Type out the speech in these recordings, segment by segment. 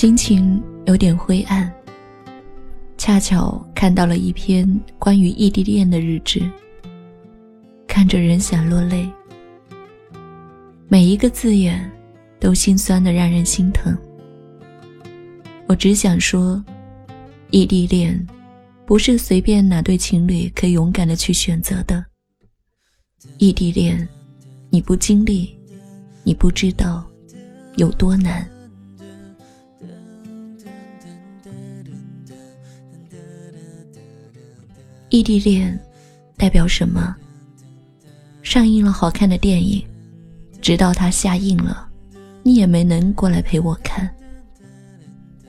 心情有点灰暗。恰巧看到了一篇关于异地恋的日志，看着人想落泪。每一个字眼，都心酸的让人心疼。我只想说，异地恋，不是随便哪对情侣可以勇敢的去选择的。异地恋，你不经历，你不知道有多难。异地恋代表什么？上映了好看的电影，直到它下映了，你也没能过来陪我看。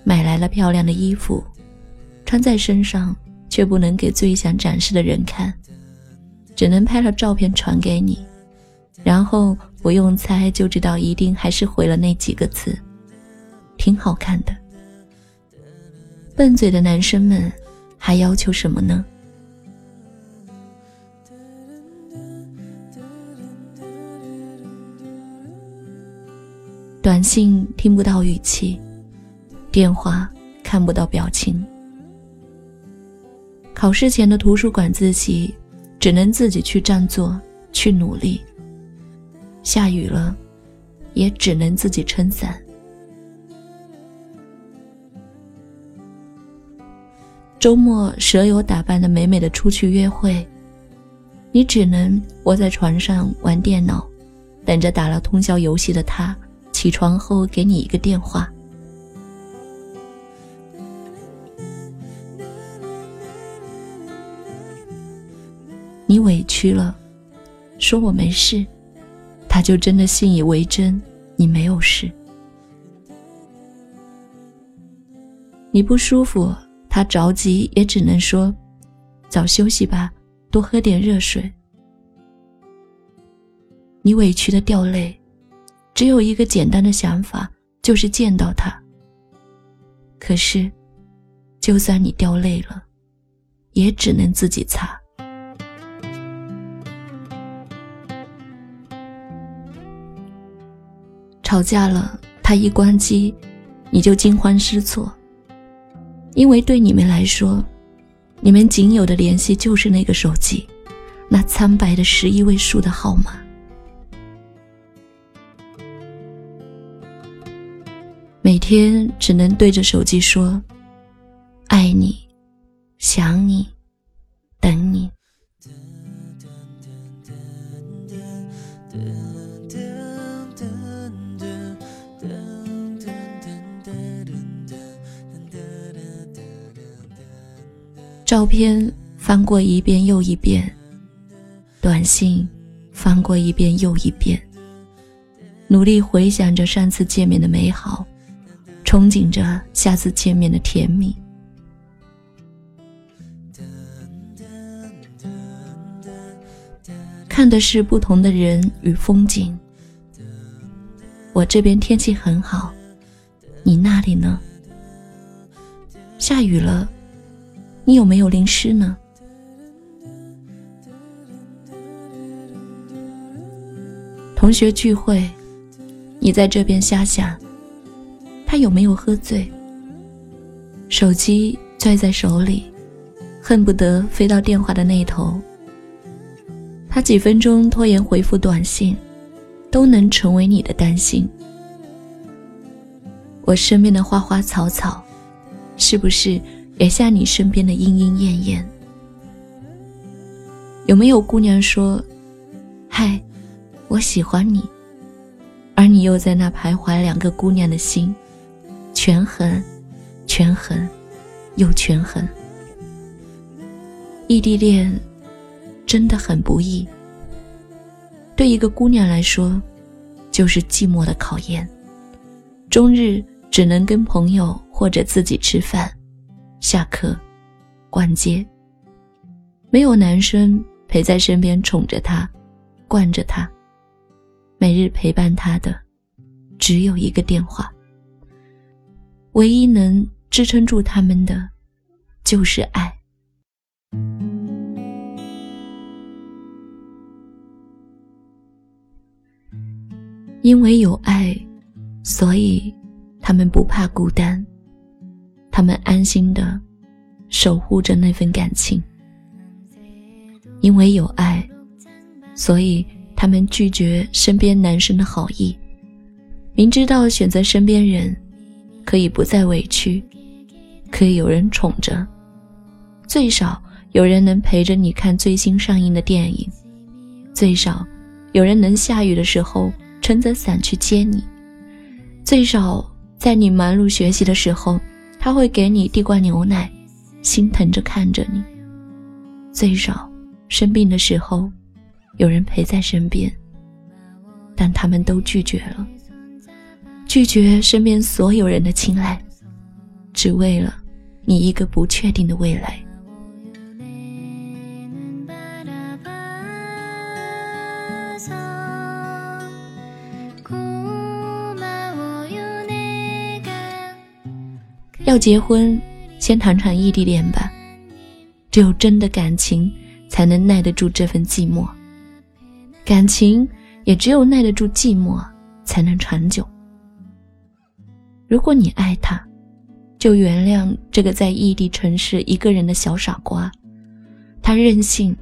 买来了漂亮的衣服，穿在身上却不能给最想展示的人看，只能拍了照片传给你，然后不用猜就知道一定还是回了那几个字，挺好看的。笨嘴的男生们还要求什么呢？短信听不到语气，电话看不到表情。考试前的图书馆自习，只能自己去占座，去努力。下雨了，也只能自己撑伞。周末舍友打扮的美美的出去约会，你只能窝在床上玩电脑，等着打了通宵游戏的他。起床后给你一个电话，你委屈了，说我没事，他就真的信以为真，你没有事。你不舒服，他着急也只能说，早休息吧，多喝点热水。你委屈的掉泪。只有一个简单的想法，就是见到他。可是，就算你掉泪了，也只能自己擦。吵架了，他一关机，你就惊慌失措，因为对你们来说，你们仅有的联系就是那个手机，那苍白的十一位数的号码。每天只能对着手机说：“爱你，想你，等你。”照片翻过一遍又一遍，短信翻过一遍又一遍，努力回想着上次见面的美好。憧憬着下次见面的甜蜜，看的是不同的人与风景。我这边天气很好，你那里呢？下雨了，你有没有淋湿呢？同学聚会，你在这边瞎想。他有没有喝醉？手机攥在手里，恨不得飞到电话的那头。他几分钟拖延回复短信，都能成为你的担心。我身边的花花草草，是不是也像你身边的莺莺燕燕？有没有姑娘说：“嗨，我喜欢你。”而你又在那徘徊两个姑娘的心？权衡，权衡，又权衡。异地恋真的很不易。对一个姑娘来说，就是寂寞的考验。终日只能跟朋友或者自己吃饭、下课、逛街，没有男生陪在身边宠着她、惯着她。每日陪伴她的，只有一个电话。唯一能支撑住他们的，就是爱。因为有爱，所以他们不怕孤单，他们安心的守护着那份感情。因为有爱，所以他们拒绝身边男生的好意，明知道选择身边人，可以不再委屈，可以有人宠着，最少有人能陪着你看最新上映的电影，最少有人能下雨的时候撑着伞去接你，最少在你忙碌学习的时候，他会给你递罐牛奶，心疼着看着你，最少。生病的时候，有人陪在身边，但他们都拒绝了，拒绝身边所有人的青睐，只为了你一个不确定的未来。要结婚，先谈场异地恋吧，只有真的感情。才能耐得住这份寂寞，感情也只有耐得住寂寞，才能长久。如果你爱他，就原谅这个在异地城市一个人的小傻瓜。他任性，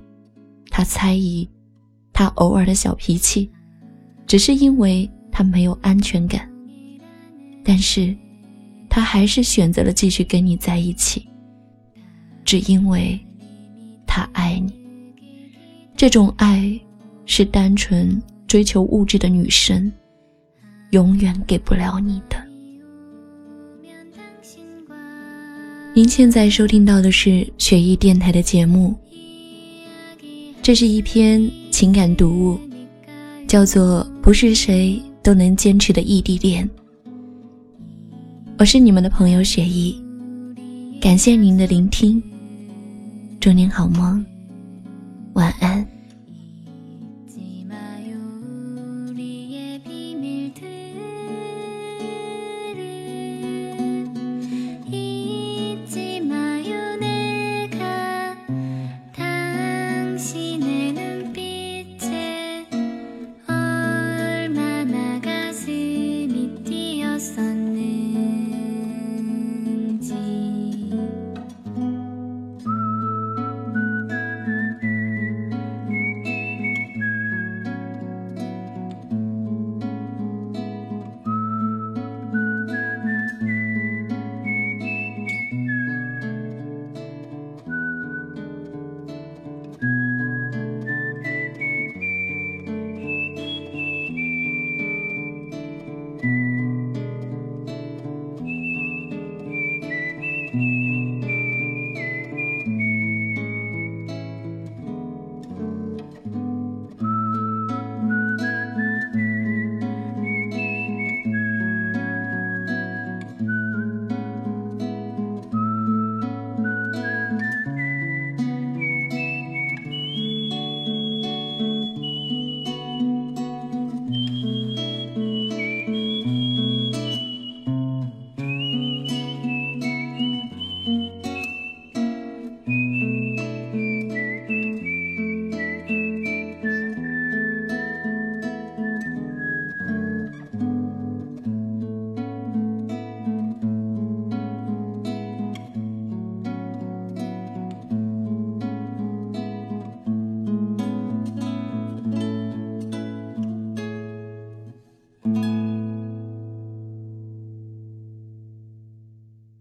他猜疑，他偶尔的小脾气，只是因为他没有安全感。但是，他还是选择了继续跟你在一起，只因为他爱你。这种爱，是单纯追求物质的女生永远给不了你的。您现在收听到的是雪艺电台的节目，这是一篇情感读物，叫做《不是谁都能坚持的异地恋》。我是你们的朋友雪艺，感谢您的聆听，祝您好梦。晚安。